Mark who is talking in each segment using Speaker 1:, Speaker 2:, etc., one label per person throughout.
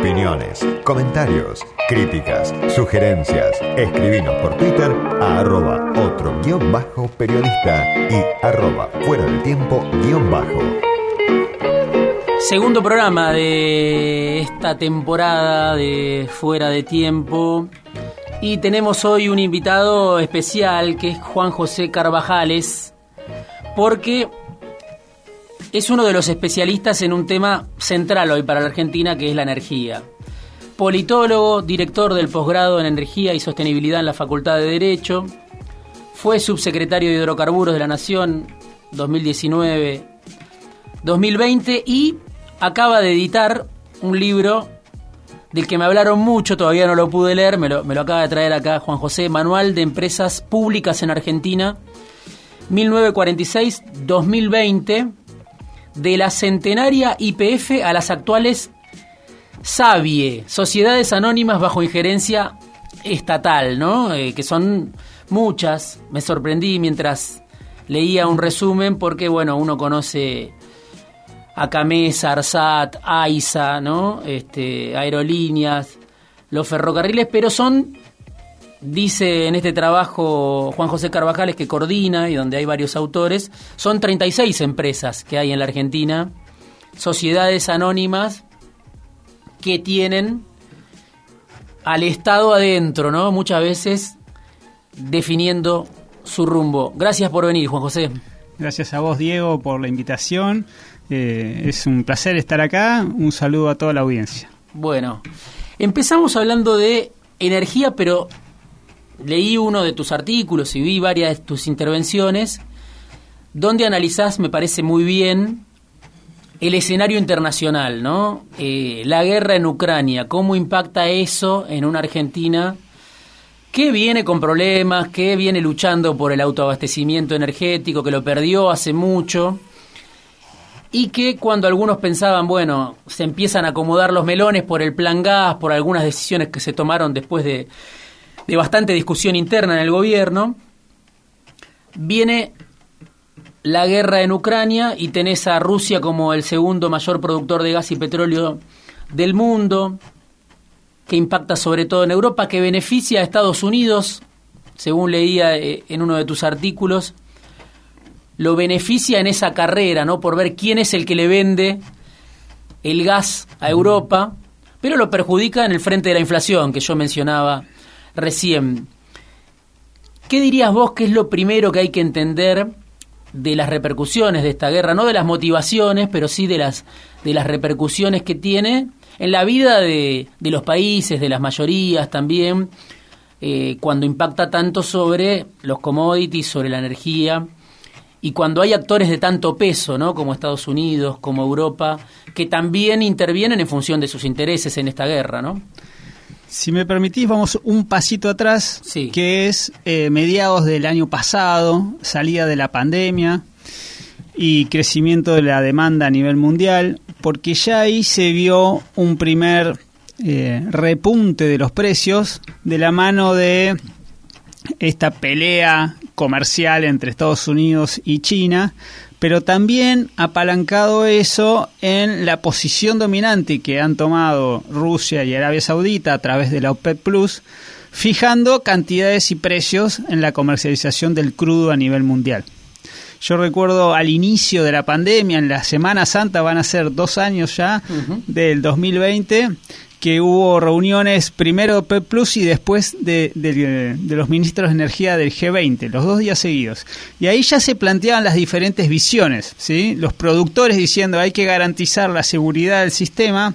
Speaker 1: Opiniones, comentarios, críticas, sugerencias. Escribinos por Twitter a arroba otro guion bajo periodista y arroba fuera del tiempo guion bajo.
Speaker 2: Segundo programa de esta temporada de Fuera de Tiempo. Y tenemos hoy un invitado especial que es Juan José Carvajales, porque es uno de los especialistas en un tema central hoy para la Argentina, que es la energía. Politólogo, director del posgrado en Energía y Sostenibilidad en la Facultad de Derecho, fue subsecretario de Hidrocarburos de la Nación 2019-2020 y acaba de editar un libro del que me hablaron mucho, todavía no lo pude leer, me lo, acaba de traer acá Juan José, Manual de Empresas Públicas en Argentina, 1946-2020, de la centenaria IPF a las actuales SAVIE, Sociedades Anónimas bajo injerencia estatal, ¿no? Eh, que son muchas. Me sorprendí mientras leía un resumen porque, bueno, uno conoce a Camesa, Arsat, AISA, ¿no? Este, aerolíneas, los ferrocarriles, pero son, dice en este trabajo Juan José Carvajales, que coordina y donde hay varios autores, son 36 empresas que hay en la Argentina, sociedades anónimas que tienen al Estado adentro, ¿no? Muchas veces definiendo su rumbo. Gracias por venir, Juan José.
Speaker 3: Gracias a vos, Diego, por la invitación. Eh, es un placer estar acá. Un saludo a toda la audiencia.
Speaker 2: Bueno, empezamos hablando de energía, pero leí uno de tus artículos y vi varias de tus intervenciones donde analizás, me parece muy bien, el escenario internacional, ¿no? Eh, la guerra en Ucrania, cómo impacta eso en una Argentina que viene con problemas, que viene luchando por el autoabastecimiento energético, que lo perdió hace mucho y que cuando algunos pensaban, bueno, se empiezan a acomodar los melones por el plan gas, por algunas decisiones que se tomaron después de, de bastante discusión interna en el gobierno, viene la guerra en Ucrania y tenés a Rusia como el segundo mayor productor de gas y petróleo del mundo, que impacta sobre todo en Europa, que beneficia a Estados Unidos, según leía eh, en uno de tus artículos, lo beneficia en esa carrera, ¿no? Por ver quién es el que le vende el gas a Europa, pero lo perjudica en el frente de la inflación que yo mencionaba recién. ¿Qué dirías vos que es lo primero que hay que entender de las repercusiones de esta guerra? No de las motivaciones, pero sí de las, de las repercusiones que tiene en la vida de, de los países, de las mayorías también, eh, cuando impacta tanto sobre los commodities, sobre la energía y cuando hay actores de tanto peso, ¿no? como Estados Unidos, como Europa, que también intervienen en función de sus intereses en esta guerra, ¿no?
Speaker 3: Si me permitís, vamos un pasito atrás,
Speaker 2: Sí.
Speaker 3: que es eh, mediados del año pasado, salida de la pandemia y crecimiento de la demanda a nivel mundial, porque ya ahí se vio un primer eh, repunte de los precios de la mano de esta pelea comercial entre Estados Unidos y China, pero también apalancado eso en la posición dominante que han tomado Rusia y Arabia Saudita a través de la OPEP Plus, fijando cantidades y precios en la comercialización del crudo a nivel mundial. Yo recuerdo al inicio de la pandemia, en la Semana Santa, van a ser dos años ya del 2020, que hubo reuniones primero de OPEP Plus y después de, de- de los ministros de energía del G20, los dos días seguidos. Y ahí ya se planteaban las diferentes visiones, ¿sí? Los productores diciendo hay que garantizar la seguridad del sistema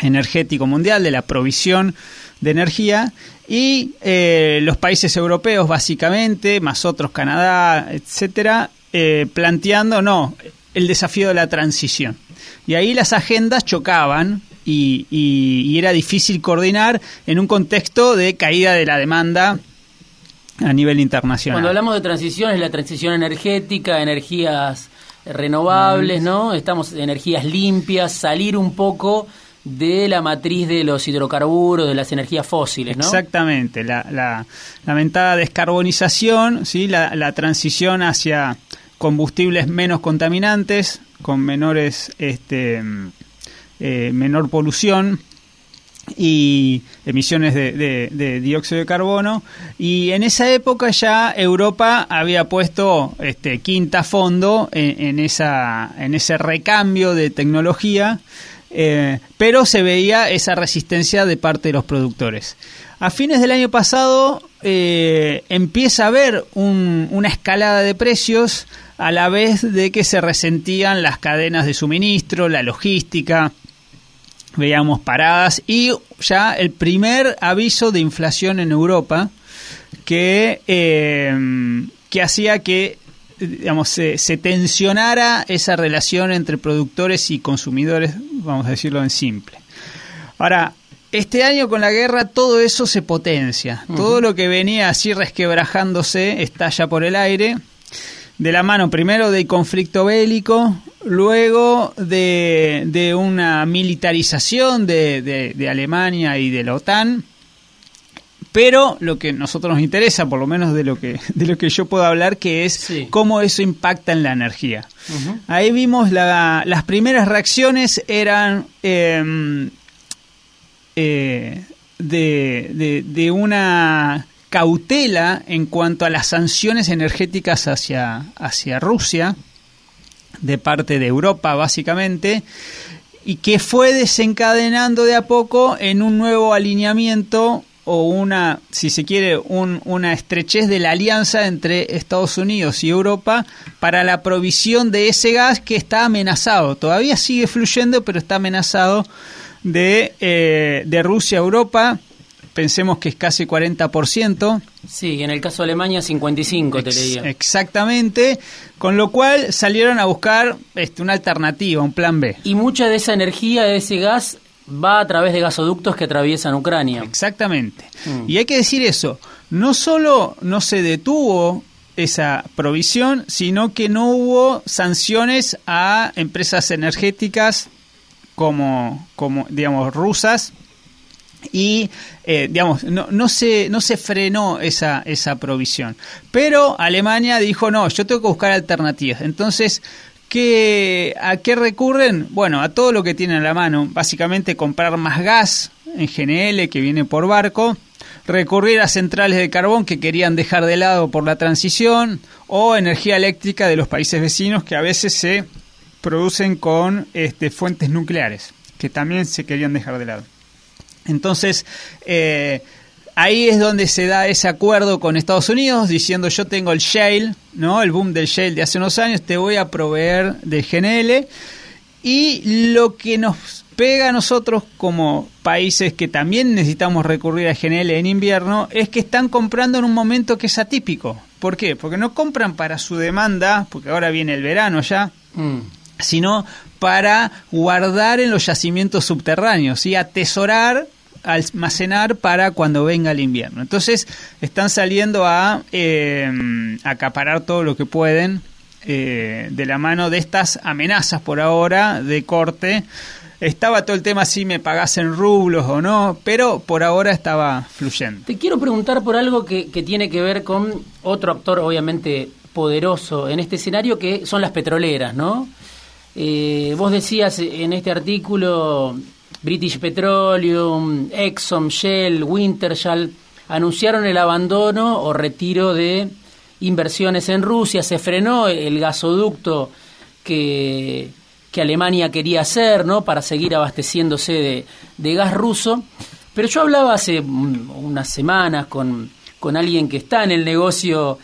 Speaker 3: energético mundial, de la provisión de energía, y eh, los países europeos básicamente, más otros, Canadá, etcétera, eh, planteando no, el desafío de la transición. Y ahí las agendas chocaban y, y- y era difícil coordinar en un contexto de caída de la demanda a nivel internacional.
Speaker 2: Cuando hablamos de transición es la transición energética, energías renovables, ¿no? Estamos en energías limpias, salir un poco de la matriz de los hidrocarburos, de las energías fósiles, ¿no?
Speaker 3: Exactamente, la, la lamentada descarbonización, ¿sí? la, la transición hacia combustibles menos contaminantes, con menores, este, eh, menor polución y emisiones de, dióxido de carbono. Y en esa época ya Europa había puesto este quinta fondo en, esa en ese recambio de tecnología eh, pero se veía esa resistencia de parte de los productores. A fines del año pasado eh, empieza a haber una escalada de precios a la vez de que se resentían las cadenas de suministro, la logística, veíamos paradas y ya el primer aviso de inflación en Europa que, eh, que hacía que digamos, se, se, tensionara esa relación entre productores y consumidores, vamos a decirlo en simple. Ahora, este año con la guerra todo eso se potencia, todo lo que venía así resquebrajándose estalla por el aire de la mano primero del conflicto bélico, luego de, de una militarización de, de, Alemania y de la OTAN, pero lo que a nosotros nos interesa, por lo menos de lo que, de lo que yo puedo hablar, que es cómo eso impacta en la energía. Ahí vimos la, las primeras reacciones eran em, eh, de, de, de una cautela en cuanto a las sanciones energéticas hacia, hacia Rusia, de parte de Europa básicamente, y que fue desencadenando de a poco en un nuevo alineamiento o una, si se quiere, una estrechez de la alianza entre Estados Unidos y Europa para la provisión de ese gas que está amenazado. Todavía sigue fluyendo, pero está amenazado de, eh, de Rusia a Europa pensemos que es casi 40%.
Speaker 2: Sí, en el caso de Alemania 55 te leía.
Speaker 3: Exactamente, con lo cual salieron a buscar este, una alternativa, un plan B.
Speaker 2: Y mucha de esa energía, de ese gas, va a través de gasoductos que atraviesan Ucrania.
Speaker 3: Exactamente. Mm. Y hay que decir eso, no solo no se detuvo esa provisión, sino que no hubo sanciones a empresas energéticas como, como digamos, rusas y eh, digamos no, no se no se frenó esa esa provisión. Pero Alemania dijo no yo tengo que buscar alternativas entonces ¿qué, a qué recurren bueno a todo lo que tienen a la mano. Básicamente comprar más gas en GNL que viene por barco. Recurrir a centrales de carbón que querían dejar de lado por la transición. O energía eléctrica de los países vecinos que a veces se producen con este, fuentes nucleares que también se querían dejar de lado entonces, eh, ahí es donde se da ese acuerdo con Estados Unidos diciendo yo tengo el shale, ¿no? El boom del shale de hace unos años, te voy a proveer de GNL y lo que nos pega a nosotros como países que también necesitamos recurrir a GNL en invierno es que están comprando en un momento que es atípico. ¿Por qué? Porque no compran para su demanda, porque ahora viene el verano ya, mm. sino para guardar en los yacimientos subterráneos y atesorar almacenar para cuando venga el invierno. Entonces están saliendo a eh, acaparar todo lo que pueden eh, de la mano de estas amenazas por ahora de corte. Estaba todo el tema si me pagasen rublos o no, pero por ahora estaba fluyendo.
Speaker 2: Te quiero preguntar por algo que, tiene que ver con otro actor obviamente poderoso en este escenario que son las petroleras, ¿no? Eh, vos decías en este artículo British Petroleum, Exxon, Shell, Wintershall anunciaron el abandono o retiro de inversiones en Rusia, se frenó el gasoducto que, que Alemania quería hacer ¿no? para seguir abasteciéndose de, de gas ruso. Pero yo hablaba hace unas semanas con, con alguien que está en el negocio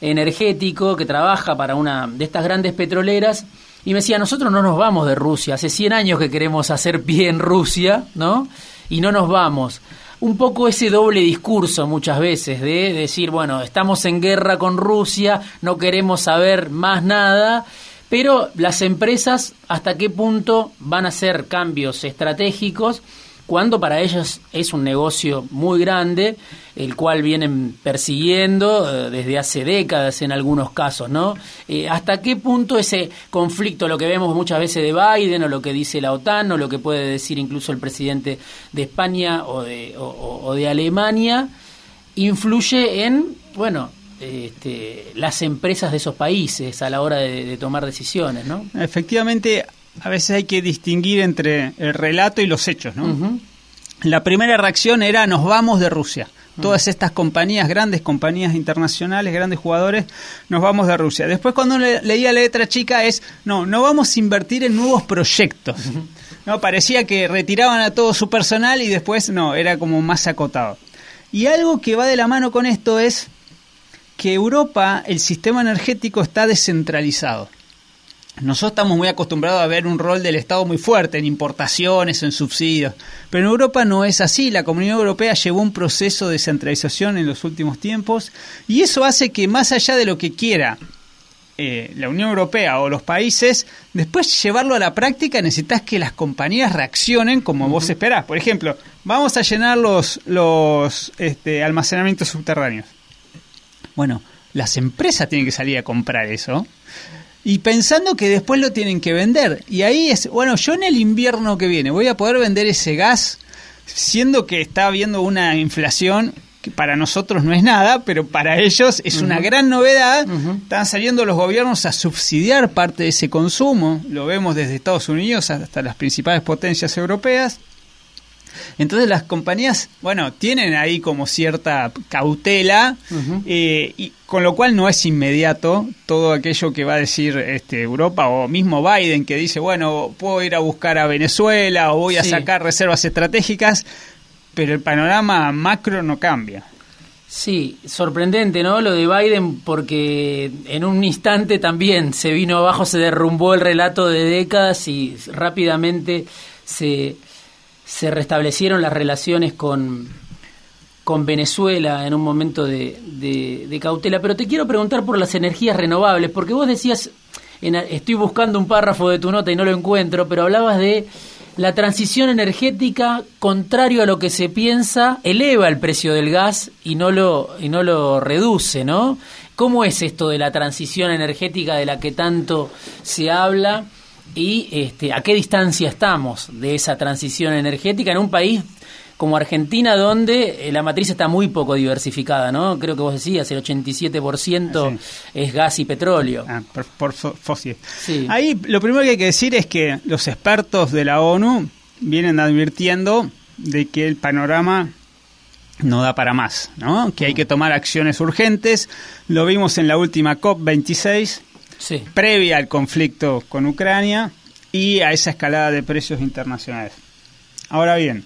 Speaker 2: energético, que trabaja para una de estas grandes petroleras, y me decía, nosotros no nos vamos de Rusia, hace 100 años que queremos hacer pie en Rusia, ¿no? Y no nos vamos. Un poco ese doble discurso muchas veces de decir, bueno, estamos en guerra con Rusia, no queremos saber más nada, pero las empresas hasta qué punto van a hacer cambios estratégicos cuando para ellos es un negocio muy grande, el cual vienen persiguiendo eh, desde hace décadas en algunos casos, ¿no? Eh, ¿Hasta qué punto ese conflicto, lo que vemos muchas veces de Biden o lo que dice la OTAN o lo que puede decir incluso el presidente de España o de, o, de Alemania, influye en, bueno, este, las empresas de esos países a la hora de, tomar decisiones, ¿no?
Speaker 3: Efectivamente, a veces hay que distinguir entre el relato y los hechos, ¿no? la primera reacción era nos vamos de Rusia. Todas estas compañías, grandes compañías internacionales, grandes jugadores, nos vamos de Rusia. Después cuando le, leía la letra chica es, no, no vamos a invertir en nuevos proyectos. No, parecía que retiraban a todo su personal y después no, era como más acotado. Y algo que va de la mano con esto es que Europa, el sistema energético está descentralizado. Nosotros estamos muy acostumbrados a ver un rol del Estado muy fuerte en importaciones, en subsidios, pero en Europa no es así. La Comunidad Europea llevó un proceso de centralización en los últimos tiempos y eso hace que más allá de lo que quiera eh, la Unión Europea o los países, después llevarlo a la práctica necesitas que las compañías reaccionen como vos esperás. Por ejemplo, vamos a llenar los, los este, almacenamientos subterráneos. Bueno, las empresas tienen que salir a comprar eso y pensando que después lo tienen que vender. Y ahí es, bueno, yo en el invierno que viene voy a poder vender ese gas, siendo que está habiendo una inflación que para nosotros no es nada, pero para ellos es una gran novedad. Están saliendo los gobiernos a subsidiar parte de ese consumo, lo vemos desde Estados Unidos hasta las principales potencias europeas. Entonces las compañías, bueno, tienen ahí como cierta cautela, eh, y con lo cual no es inmediato todo aquello que va a decir este, Europa o mismo Biden que dice, bueno, puedo ir a buscar a Venezuela o voy a sacar reservas estratégicas, pero el panorama macro no cambia.
Speaker 2: Sí, sorprendente, ¿no? Lo de Biden, porque en un instante también se vino abajo, se derrumbó el relato de décadas y rápidamente se, se restablecieron las relaciones con, con Venezuela en un momento de, de, cautela. Pero te quiero preguntar por las energías renovables, porque vos decías, en, estoy buscando un párrafo de tu nota y no lo encuentro, pero hablabas de la transición energética, contrario a lo que se piensa, eleva el precio del gas y no lo, y no lo reduce, ¿no? ¿Cómo es esto de la transición energética de la que tanto se habla? Y este, a qué distancia estamos de esa transición energética en un país como Argentina, donde eh, la matriz está muy poco diversificada, ¿no? Creo que vos decías, el 87% es gas y petróleo.
Speaker 3: Ah, por, fósil. Ahí lo primero que hay que decir es que los expertos de la ONU vienen advirtiendo de que el panorama no da para más, ¿no? Que hay que tomar acciones urgentes. Lo vimos en la última COP26, previa al conflicto con Ucrania y a esa escalada de precios internacionales. Ahora bien,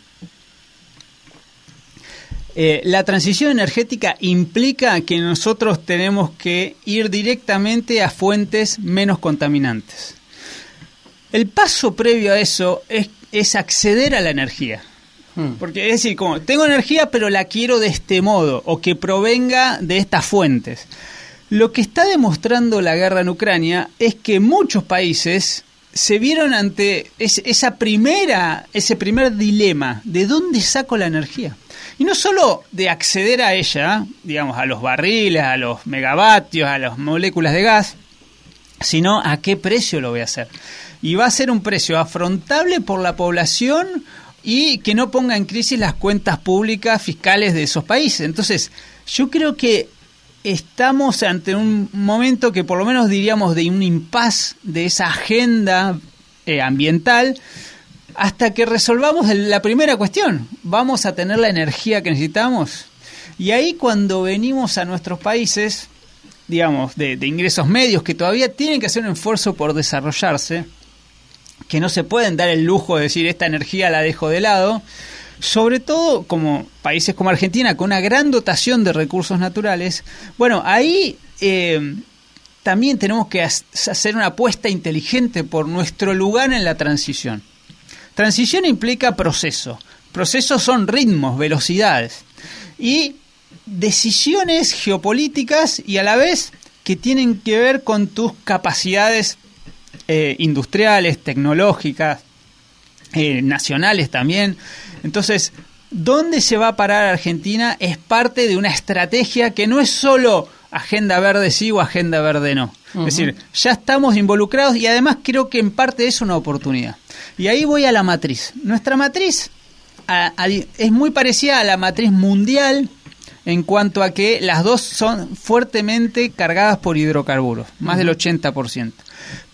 Speaker 3: eh, la transición energética implica que nosotros tenemos que ir directamente a fuentes menos contaminantes. El paso previo a eso es, es acceder a la energía. Hmm. Porque es decir, como tengo energía pero la quiero de este modo o que provenga de estas fuentes. Lo que está demostrando la guerra en Ucrania es que muchos países se vieron ante esa primera, ese primer dilema, ¿de dónde saco la energía? Y no solo de acceder a ella, digamos, a los barriles, a los megavatios, a las moléculas de gas, sino a qué precio lo voy a hacer. Y va a ser un precio afrontable por la población y que no ponga en crisis las cuentas públicas fiscales de esos países. Entonces, yo creo que estamos ante un momento que por lo menos diríamos de un impas de esa agenda eh, ambiental hasta que resolvamos la primera cuestión. ¿Vamos a tener la energía que necesitamos? Y ahí cuando venimos a nuestros países, digamos, de, de ingresos medios que todavía tienen que hacer un esfuerzo por desarrollarse, que no se pueden dar el lujo de decir esta energía la dejo de lado, sobre todo como países como Argentina, con una gran dotación de recursos naturales, bueno, ahí eh, también tenemos que hacer una apuesta inteligente por nuestro lugar en la transición. Transición implica proceso. Procesos son ritmos, velocidades y decisiones geopolíticas y a la vez que tienen que ver con tus capacidades eh, industriales, tecnológicas, eh, nacionales también. Entonces, ¿dónde se va a parar Argentina? Es parte de una estrategia que no es solo agenda verde sí o agenda verde no. Es decir, ya estamos involucrados y además creo que en parte es una oportunidad. Y ahí voy a la matriz. Nuestra matriz es muy parecida a la matriz mundial en cuanto a que las dos son fuertemente cargadas por hidrocarburos, más del 80%.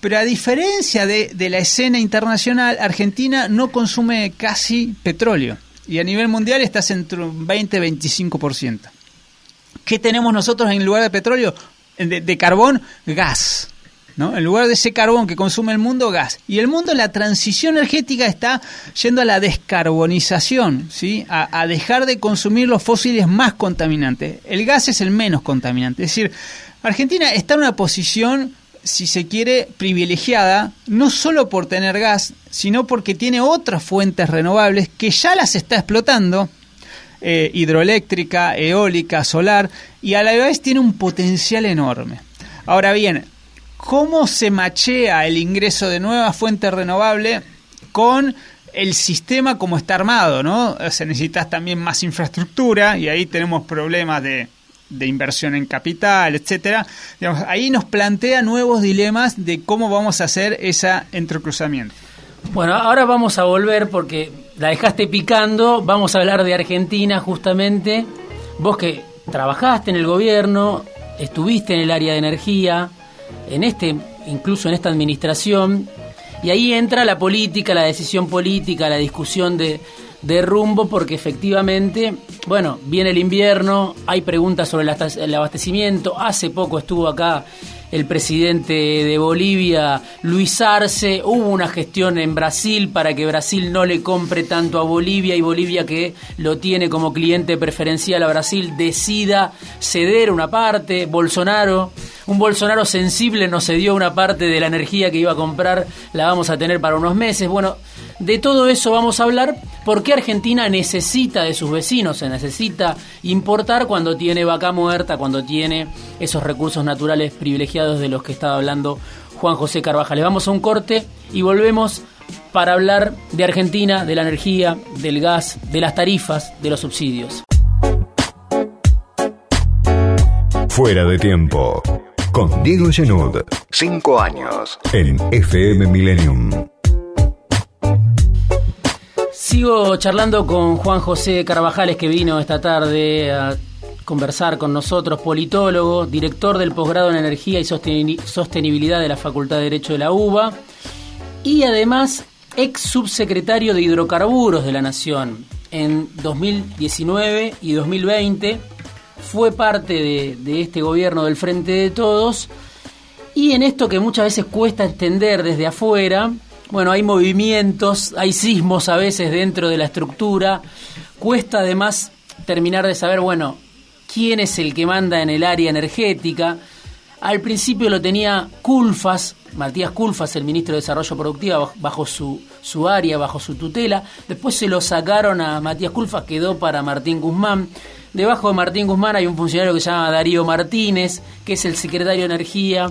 Speaker 3: Pero a diferencia de, la escena internacional, Argentina no consume casi petróleo. y a nivel mundial estás entre un 20-25%. ¿Qué tenemos nosotros en lugar de petróleo? De, de carbón, gas. ¿no? En lugar de ese carbón que consume el mundo, gas. Y el mundo, la transición energética está yendo a la descarbonización, ¿sí? A, a, dejar de consumir los fósiles más contaminantes. El gas es el menos contaminante. Es decir, Argentina está en una posición, si se quiere, privilegiada, no solo por tener gas, sino porque tiene otras fuentes renovables que ya las está explotando. Eh, hidroeléctrica, eólica, solar, y a la vez tiene un potencial enorme. Ahora bien, cómo se machea el ingreso de nuevas fuentes renovables con el sistema como está armado, ¿no? Se necesitas también más infraestructura y ahí tenemos problemas de, de inversión en capital, etcétera. Ahí nos plantea nuevos dilemas de cómo vamos a hacer ese entrecruzamiento.
Speaker 2: Bueno, ahora vamos a volver porque la dejaste picando, vamos a hablar de Argentina justamente. Vos que trabajaste en el gobierno, estuviste en el área de energía, en este, incluso en esta administración, y ahí entra la política, la decisión política, la discusión de, de rumbo, porque efectivamente, bueno, viene el invierno, hay preguntas sobre el abastecimiento, hace poco estuvo acá el presidente de Bolivia, Luis Arce, hubo una gestión en Brasil para que Brasil no le compre tanto a Bolivia y Bolivia que lo tiene como cliente preferencial a Brasil decida ceder una parte, Bolsonaro, un Bolsonaro sensible nos cedió una parte de la energía que iba a comprar, la vamos a tener para unos meses, bueno, de todo eso vamos a hablar, porque Argentina necesita de sus vecinos, se necesita importar cuando tiene vaca muerta, cuando tiene esos recursos naturales privilegiados de los que estaba hablando Juan José Carvajal. Le vamos a un corte y volvemos para hablar de Argentina, de la energía, del gas, de las tarifas, de los subsidios.
Speaker 1: Fuera de tiempo. Con Diego Genud. Cinco años. En FM Millennium.
Speaker 2: Sigo charlando con Juan José Carvajales que vino esta tarde a conversar con nosotros, politólogo, director del posgrado en Energía y Sostenibilidad de la Facultad de Derecho de la UBA y además ex subsecretario de Hidrocarburos de la Nación. En 2019 y 2020 fue parte de, de este gobierno del Frente de Todos y en esto que muchas veces cuesta entender desde afuera, bueno, hay movimientos, hay sismos a veces dentro de la estructura. Cuesta además terminar de saber, bueno, quién es el que manda en el área energética. Al principio lo tenía Culfas, Matías Culfas, el ministro de Desarrollo Productivo, bajo su, su área, bajo su tutela. Después se lo sacaron a Matías Culfas, quedó para Martín Guzmán. Debajo de Martín Guzmán hay un funcionario que se llama Darío Martínez, que es el secretario de Energía,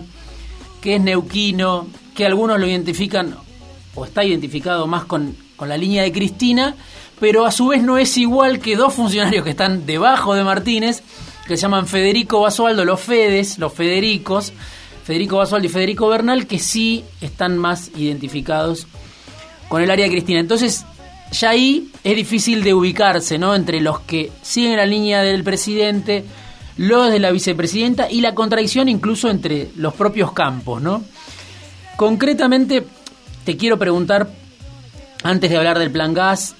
Speaker 2: que es neuquino, que algunos lo identifican o está identificado más con, con la línea de Cristina, pero a su vez no es igual que dos funcionarios que están debajo de Martínez, que se llaman Federico Basualdo, los Fedes, los Federicos, Federico Basualdo y Federico Bernal, que sí están más identificados con el área de Cristina. Entonces, ya ahí es difícil de ubicarse, ¿no? Entre los que siguen la línea del presidente, los de la vicepresidenta y la contradicción incluso entre los propios campos, ¿no? Concretamente, te quiero preguntar, antes de hablar del plan gas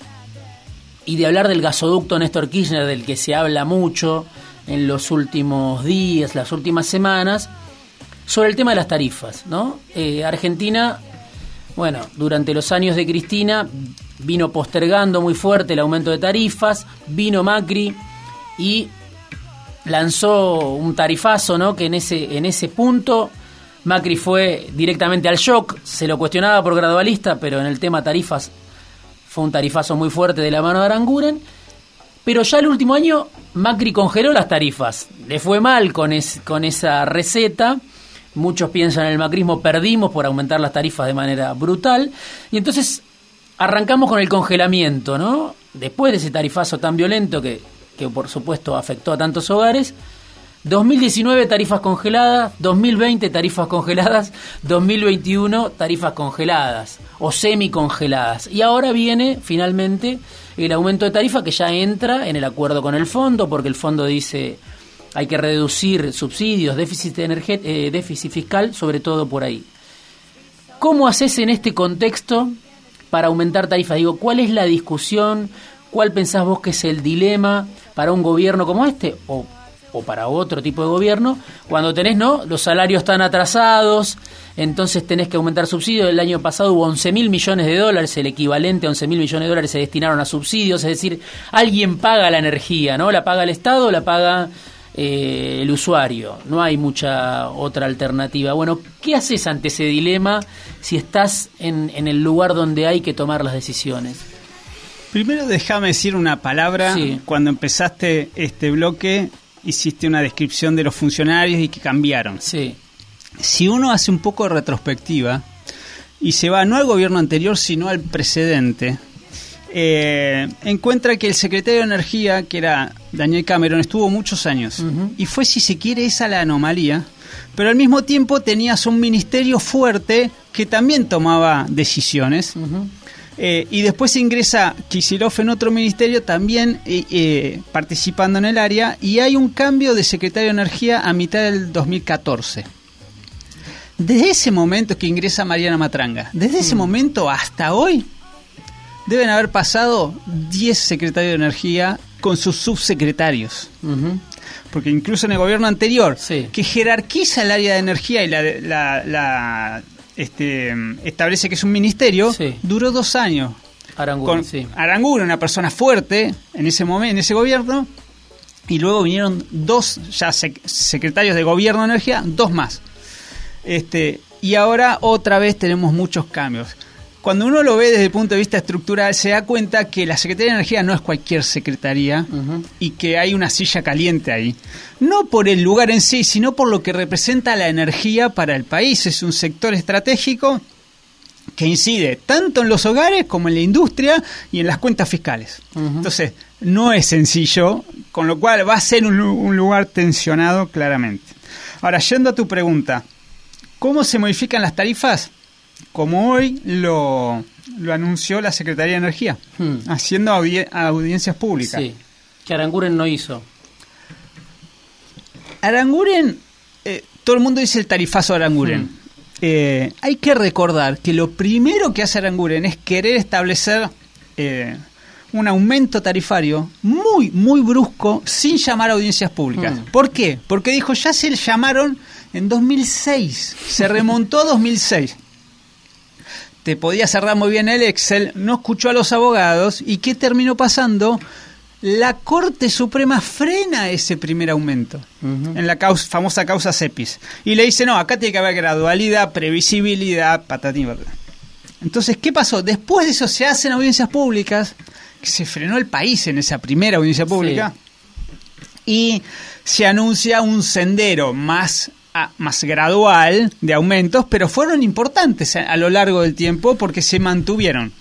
Speaker 2: y de hablar del gasoducto Néstor Kirchner, del que se habla mucho en los últimos días, las últimas semanas, sobre el tema de las tarifas. ¿no? Eh, Argentina, bueno, durante los años de Cristina vino postergando muy fuerte el aumento de tarifas, vino Macri y lanzó un tarifazo, ¿no? Que en ese, en ese punto Macri fue directamente al shock, se lo cuestionaba por gradualista, pero en el tema tarifas fue un tarifazo muy fuerte de la mano de Aranguren. Pero ya el último año Macri congeló las tarifas, le fue mal con, esa receta. Muchos piensan en el macrismo, perdimos por aumentar las tarifas de manera brutal. Y entonces arrancamos con el congelamiento, ¿no? Después de ese tarifazo tan violento que, que por supuesto afectó a tantos hogares, 2019 tarifas congeladas, 2020 tarifas congeladas, 2021 tarifas congeladas o semicongeladas. Y ahora viene finalmente el aumento de tarifa que ya entra en el acuerdo con el fondo, porque el fondo dice hay que reducir subsidios, déficit, eh, déficit fiscal, sobre todo por ahí. ¿Cómo haces en este contexto para aumentar tarifas? Digo, ¿cuál es la discusión? ¿cuál pensás vos que es el dilema para un gobierno como este o, o para otro tipo de gobierno cuando tenés no los salarios están atrasados, entonces tenés que aumentar subsidios. El año pasado hubo 11 mil millones de dólares, el equivalente a 11 mil millones de dólares se destinaron a subsidios, es decir, alguien paga la energía, ¿no? La paga el Estado, la paga eh, el usuario, no hay mucha otra alternativa. Bueno, ¿qué haces ante ese dilema si estás en, en el lugar donde hay que tomar las decisiones?
Speaker 3: Primero déjame decir una palabra.
Speaker 2: Sí.
Speaker 3: Cuando empezaste este bloque hiciste una descripción de los funcionarios y que cambiaron.
Speaker 2: Sí,
Speaker 3: Si uno hace un poco de retrospectiva y se va no al gobierno anterior sino al precedente, eh, encuentra que el secretario de Energía, que era Daniel Cameron, estuvo muchos años y fue, si se quiere, esa la anomalía. Pero al mismo tiempo tenías un ministerio fuerte que también tomaba decisiones. Eh, y después ingresa Kisilov en otro ministerio también eh, eh, participando en el área y hay un cambio de secretario de Energía a mitad del 2014. Desde ese momento que ingresa Mariana Matranga, desde ese momento hasta hoy, deben haber pasado 10 secretarios de Energía con sus subsecretarios. Porque incluso en el gobierno anterior,
Speaker 2: Sí.
Speaker 3: que jerarquiza el área de energía y la, la- la, este, establece que es un ministerio,
Speaker 2: Sí.
Speaker 3: duró dos años.
Speaker 2: Aranguren,
Speaker 3: Con
Speaker 2: sí.
Speaker 3: Aranguren, una persona fuerte en ese momento, en ese gobierno, y luego vinieron dos ya sec- secretarios de gobierno de energía, dos más. Este, y ahora otra vez tenemos muchos cambios. Cuando uno lo ve desde el punto de vista estructural, se da cuenta que la Secretaría de Energía no es cualquier secretaría y que hay una silla caliente ahí. No por el lugar en sí, sino por lo que representa la energía para el país. Es un sector estratégico que incide tanto en los hogares como en la industria y en las cuentas fiscales. Entonces, no es sencillo, con lo cual va a ser un lugar tensionado claramente. Ahora, yendo a tu pregunta, ¿cómo se modifican las tarifas? Como hoy lo, lo anunció la Secretaría de Energía,
Speaker 2: Hmm.
Speaker 3: haciendo audi- audiencias públicas.
Speaker 2: Sí, que Aranguren no hizo.
Speaker 3: Aranguren, eh, todo el mundo dice el tarifazo de Aranguren.
Speaker 2: Mm.
Speaker 3: Eh, hay que recordar que lo primero que hace Aranguren es querer establecer eh, un aumento tarifario muy, muy brusco sin llamar a audiencias públicas.
Speaker 2: Mm.
Speaker 3: ¿Por qué? Porque dijo, ya se llamaron en 2006, se remontó a 2006. Te podía cerrar muy bien el Excel, no escuchó a los abogados y ¿qué terminó pasando? La Corte Suprema frena ese primer aumento en la causa- famosa causa CEPIS. Y le dice, no, acá tiene que haber gradualidad, previsibilidad, patatín. patatán. Entonces, ¿qué pasó? Después de eso se hacen audiencias públicas, que se frenó el país en esa primera audiencia pública, y se anuncia un sendero más, más gradual de aumentos, pero fueron importantes a, lo largo del tiempo porque se mantuvieron.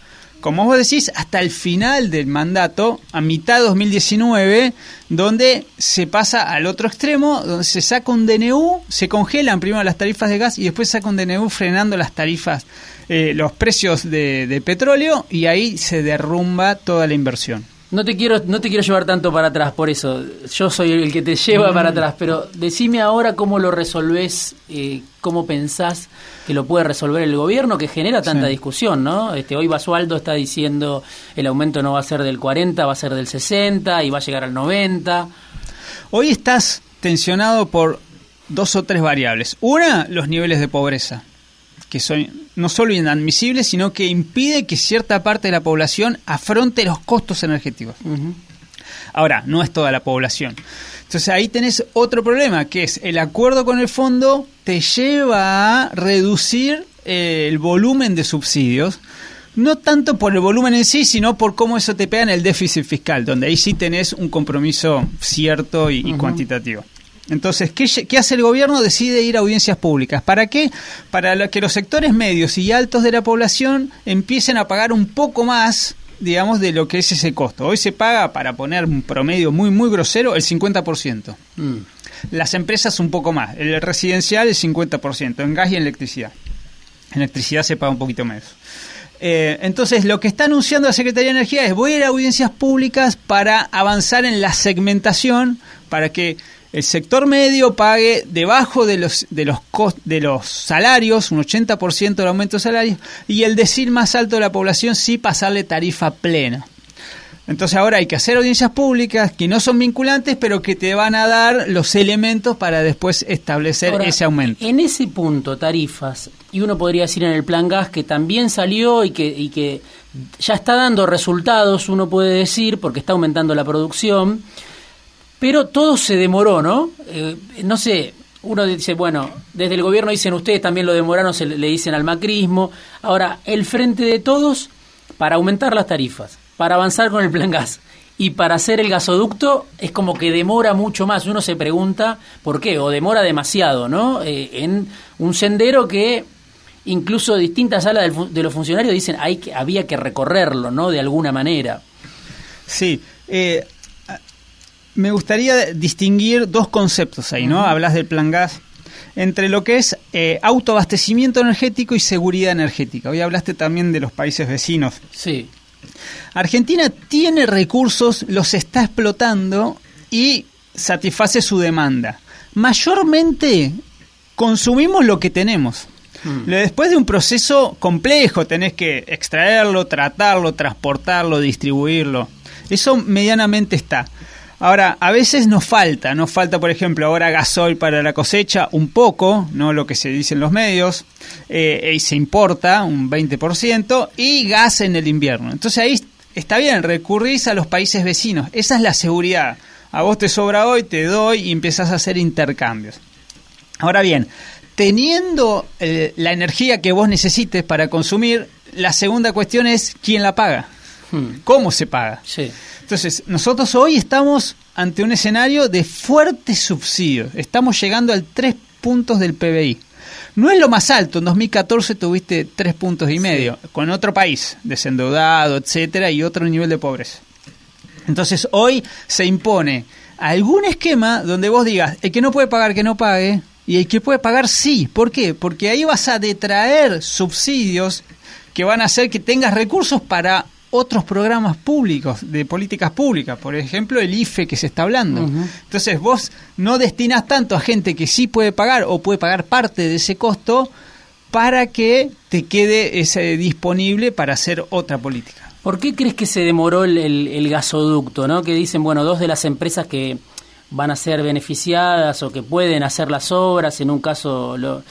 Speaker 3: Como vos decís, hasta el final del mandato, a mitad de 2019, donde se pasa al otro extremo, donde se saca un DNU, se congelan primero las tarifas de gas y después saca un DNU frenando las tarifas, eh, los precios de petróleo y ahí se derrumba toda la inversión.
Speaker 2: No te quiero no te quiero llevar tanto para atrás, por eso yo soy el que te lleva
Speaker 3: Mm.
Speaker 2: para atrás, pero decime ahora cómo lo resolvés, eh, cómo pensás que lo puede resolver el gobierno que genera tanta
Speaker 3: Sí.
Speaker 2: discusión, ¿no? Este hoy Basualdo está diciendo el aumento no va a ser del 40, va a ser del 60 y va a llegar al 90.
Speaker 3: Hoy estás tensionado por dos o tres variables. Una, los niveles de pobreza, que son no solo inadmisibles, sino que impide que cierta parte de la población afronte los costos energéticos. Ahora, no es toda la población. Entonces ahí tenés otro problema, que es el acuerdo con el fondo te lleva a reducir eh, el volumen de subsidios, no tanto por el volumen en sí, sino por cómo eso te pega en el déficit fiscal, donde ahí sí tenés un compromiso cierto y, cuantitativo. Entonces, ¿qué, hace el gobierno? Decide ir a audiencias públicas. ¿Para qué? Para que los sectores medios y altos de la población empiecen a pagar un poco más, digamos, de lo que es ese costo. Hoy se paga, para poner un promedio muy, muy grosero, el 50%.
Speaker 2: Mm.
Speaker 3: Las empresas un poco más. El residencial el 50%, en gas y en electricidad. En electricidad se paga un poquito menos. Eh, entonces, lo que está anunciando la Secretaría de Energía es voy a ir a audiencias públicas para avanzar en la segmentación, para que el sector medio pague debajo de los, de los, cos- de los salarios, un 80% del aumento de salarios, y el decir más alto de la población sí pasarle tarifa plena. Entonces ahora hay que hacer audiencias públicas que no son vinculantes, pero que te van a dar los elementos para después establecer
Speaker 2: Ahora,
Speaker 3: ese aumento.
Speaker 2: En ese punto, tarifas, y uno podría decir en el plan gas que también salió y que, y que ya está dando resultados, uno puede decir, porque está aumentando la producción, pero todo se demoró, ¿no? Eh, no sé, uno dice, bueno, desde el gobierno dicen ustedes también lo demoraron, se le dicen al macrismo. Ahora, el frente de todos para aumentar las tarifas, para avanzar con el plan gas y para hacer el gasoducto es como que demora mucho más. Uno se pregunta por qué, o demora demasiado, ¿no? Eh, en un sendero que incluso distintas salas de los funcionarios dicen hay que, había que recorrerlo, ¿no? De alguna manera.
Speaker 3: Sí. eh, me gustaría distinguir dos conceptos ahí, ¿no? Hablas del plan gas. Entre lo que es eh, autoabastecimiento energético y seguridad energética. Hoy hablaste también de los países vecinos.
Speaker 2: Sí.
Speaker 3: Argentina tiene recursos, los está explotando y satisface su demanda. Mayormente consumimos lo que tenemos.
Speaker 2: Mm.
Speaker 3: Después de un proceso complejo, tenés que extraerlo, tratarlo, transportarlo, distribuirlo. Eso medianamente está. Ahora, a veces nos falta, nos falta, por ejemplo, ahora gasoil para la cosecha, un poco, no lo que se dice en los medios, eh, y se importa un 20%, y gas en el invierno. Entonces ahí está bien, recurrís a los países vecinos, esa es la seguridad. A vos te sobra hoy, te doy y empezás a hacer intercambios. Ahora bien, teniendo eh, la energía que vos necesites para consumir, la segunda cuestión es quién la paga,
Speaker 2: Hmm.
Speaker 3: cómo se paga.
Speaker 2: Sí.
Speaker 3: Entonces, nosotros hoy estamos ante un escenario de fuertes subsidios. Estamos llegando al 3 puntos del PBI. No es lo más alto, en 2014 tuviste 3 puntos y medio, con otro país, desendeudado, etcétera, y otro nivel de pobreza. Entonces, hoy se impone algún esquema donde vos digas, el que no puede pagar, que no pague, y el que puede pagar, sí. ¿Por qué? Porque ahí vas a detraer subsidios que van a hacer que tengas recursos para otros programas públicos, de políticas públicas, por ejemplo el IFE que se está hablando. Entonces vos no destinas tanto a gente que sí puede pagar o puede pagar parte de ese costo para que te quede ese disponible para hacer otra política.
Speaker 2: ¿Por qué crees que se demoró el, el- el gasoducto? ¿no? Que dicen, bueno, dos de las empresas que van a ser beneficiadas o que pueden hacer las obras, en un caso lo-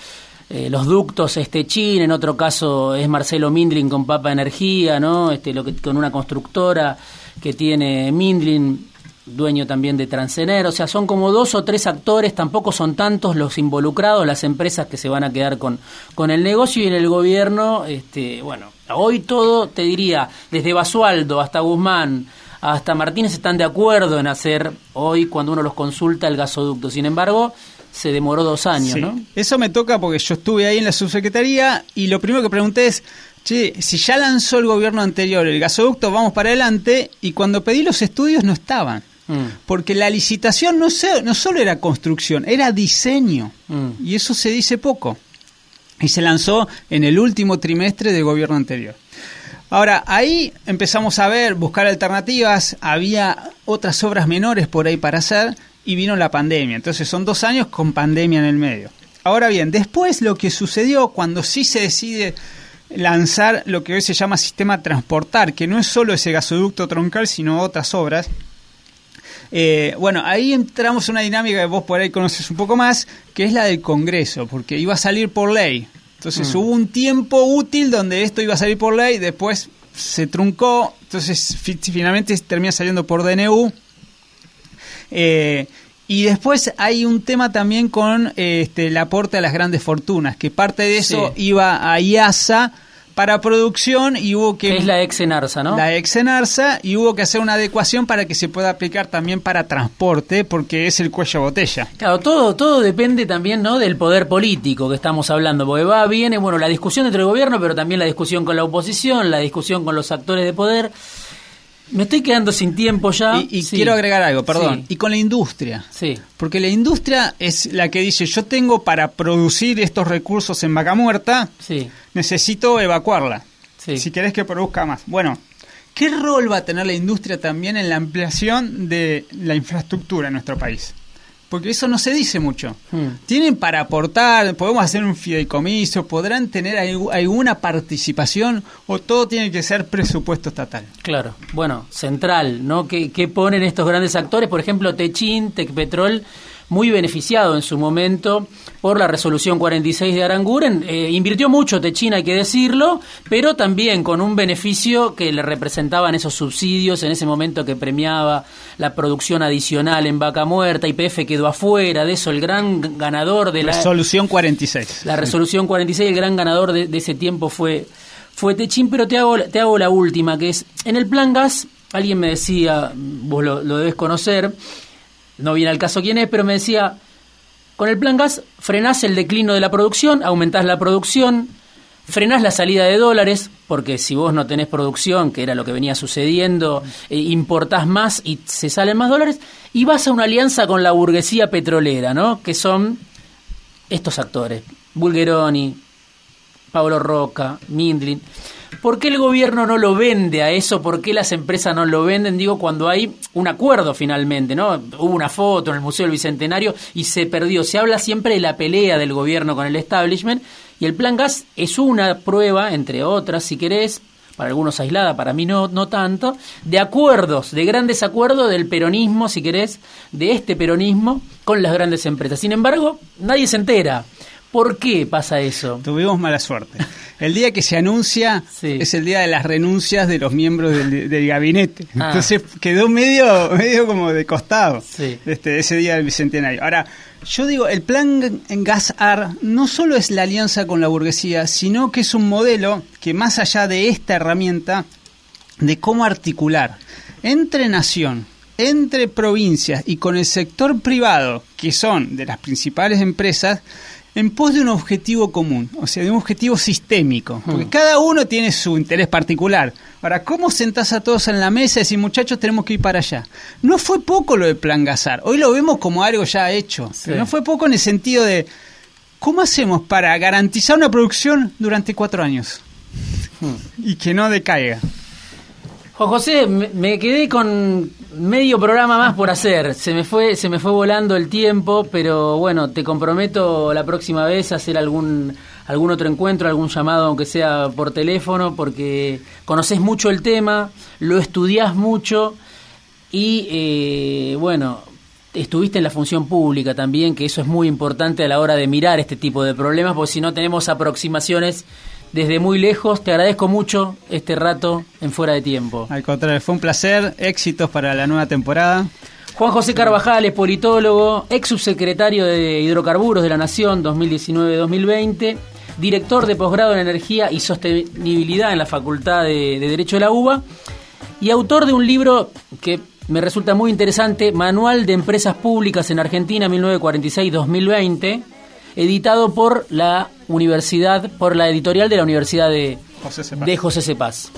Speaker 2: eh, los ductos este Chin, en otro caso es Marcelo Mindlin con Papa Energía, ¿no? Este, lo que, con una constructora que tiene Mindlin, dueño también de Transener, o sea, son como dos o tres actores, tampoco son tantos los involucrados, las empresas que se van a quedar con, con el negocio y en el gobierno, este, bueno, hoy todo, te diría, desde Basualdo hasta Guzmán, hasta Martínez están de acuerdo en hacer hoy, cuando uno los consulta, el gasoducto. Sin embargo, se demoró dos años,
Speaker 3: Sí.
Speaker 2: ¿no?
Speaker 3: Eso me toca porque yo estuve ahí en la subsecretaría y lo primero que pregunté es, che, si ya lanzó el gobierno anterior el gasoducto, vamos para adelante, y cuando pedí los estudios no estaban.
Speaker 2: Mm.
Speaker 3: Porque la licitación no, se- no solo era construcción, era diseño.
Speaker 2: Mm.
Speaker 3: Y eso se dice poco. Y se lanzó en el último trimestre del gobierno anterior. Ahora, ahí empezamos a ver, buscar alternativas, había otras obras menores por ahí para hacer y vino la pandemia. Entonces son dos años con pandemia en el medio. Ahora bien, después lo que sucedió cuando sí se decide lanzar lo que hoy se llama sistema transportar, que no es solo ese gasoducto troncal, sino otras obras, eh, bueno, ahí entramos en una dinámica que vos por ahí conoces un poco más, que es la del Congreso, porque iba a salir por ley. Entonces
Speaker 2: Mm.
Speaker 3: hubo un tiempo útil donde esto iba a salir por ley, después se truncó, entonces fi- finalmente termina saliendo por DNU. Eh, y después hay un tema también con eh, este, el aporte a las grandes fortunas, que parte de eso
Speaker 2: Sí.
Speaker 3: iba a IASA para producción y hubo que...
Speaker 2: Es la ex Enarsa, ¿no?
Speaker 3: La ex Enarsa y hubo que hacer una adecuación para que se pueda aplicar también para transporte porque es el cuello botella.
Speaker 2: Claro, todo, todo depende también ¿no? del poder político que estamos hablando, porque va, viene, bueno, la discusión entre el gobierno, pero también la discusión con la oposición, la discusión con los actores de poder. Me estoy quedando sin tiempo ya.
Speaker 3: Y, y
Speaker 2: Sí.
Speaker 3: quiero agregar algo, perdón,
Speaker 2: Sí,
Speaker 3: y con la industria.
Speaker 2: sí.
Speaker 3: Porque la industria es la que dice, yo tengo para producir estos recursos en vaca muerta,
Speaker 2: sí,
Speaker 3: necesito evacuarla.
Speaker 2: sí.
Speaker 3: Si querés que produzca más. Bueno, ¿qué rol va a tener la industria también en la ampliación de la infraestructura en nuestro país? Porque eso no se dice mucho.
Speaker 2: Hmm.
Speaker 3: Tienen para aportar, podemos hacer un fideicomiso, podrán tener algu- alguna participación o todo tiene que ser presupuesto estatal.
Speaker 2: Claro, bueno, central, ¿no? ¿Qué, qué ponen estos grandes actores? Por ejemplo, Techin, Tecpetrol, muy beneficiado en su momento por la resolución 46 de Aranguren. Eh, invirtió mucho Techin, hay que decirlo, pero también con un beneficio que le representaban esos subsidios en ese momento que premiaba la producción adicional en vaca muerta. YPF quedó afuera de eso, el gran ganador de la...
Speaker 3: Resolución 46.
Speaker 2: La resolución 46, el gran ganador de, de ese tiempo fue, fue Techín, pero te hago, te hago la última, que es, en el plan gas, alguien me decía, vos lo, lo debes conocer, no viene al caso quién es, pero me decía, con el plan gas frenás el declino de la producción, aumentás la producción, frenás la salida de dólares, porque si vos no tenés producción, que era lo que venía sucediendo, eh, importás más y se salen más dólares, y vas a una alianza con la burguesía petrolera, ¿no? Que son estos actores, Bulgeroni, Pablo Roca, Mindlin. ¿Por qué el gobierno no lo vende a eso? ¿Por qué las empresas no lo venden? Digo, cuando hay un acuerdo finalmente, ¿no? Hubo una foto en el Museo del Bicentenario y se perdió. Se habla siempre de la pelea del gobierno con el establishment y el Plan Gas es una prueba, entre otras, si querés, para algunos aislada, para mí no, no tanto, de acuerdos, de grandes acuerdos del peronismo, si querés, de este peronismo con las grandes empresas. Sin embargo, nadie se entera. ¿Por qué pasa eso?
Speaker 3: Tuvimos mala suerte. El día que se anuncia
Speaker 2: Sí.
Speaker 3: es el día de las renuncias de los miembros del, del gabinete.
Speaker 2: Ah.
Speaker 3: Entonces quedó medio, medio como de costado
Speaker 2: Sí.
Speaker 3: este, ese día del bicentenario. Ahora, yo digo, el plan en GasAR no solo es la alianza con la burguesía, sino que es un modelo que más allá de esta herramienta, de cómo articular entre nación, entre provincias y con el sector privado, que son de las principales empresas, en pos de un objetivo común, o sea, de un objetivo sistémico, porque cada uno tiene su interés particular. Ahora, ¿cómo sentás a todos en la mesa y decís, muchachos, tenemos que ir para allá? No fue poco lo de Plan Gazar, hoy lo vemos como algo ya hecho,
Speaker 2: Sí.
Speaker 3: pero no fue poco en el sentido de, ¿cómo hacemos para garantizar una producción durante cuatro años? Y que no decaiga.
Speaker 2: Juan José, me, me quedé con medio programa más por hacer. Se me fue, se me fue volando el tiempo, pero bueno, te comprometo la próxima vez a hacer algún algún otro encuentro, algún llamado, aunque sea por teléfono, porque conoces mucho el tema, lo estudias mucho y eh, bueno, estuviste en la función pública también, que eso es muy importante a la hora de mirar este tipo de problemas, porque si no tenemos aproximaciones desde muy lejos. Te agradezco mucho este rato en fuera de tiempo.
Speaker 3: Al contrario, fue un placer, éxitos para la nueva temporada.
Speaker 2: Juan José Carvajal es politólogo, ex subsecretario de Hidrocarburos de la Nación 2019-2020, director de posgrado en Energía y Sostenibilidad en la Facultad de, de Derecho de la UBA y autor de un libro que me resulta muy interesante, Manual de Empresas Públicas en Argentina 1946-2020, editado por la Universidad, por la editorial de la Universidad de
Speaker 3: José Cepaz.
Speaker 2: de José Cepaz.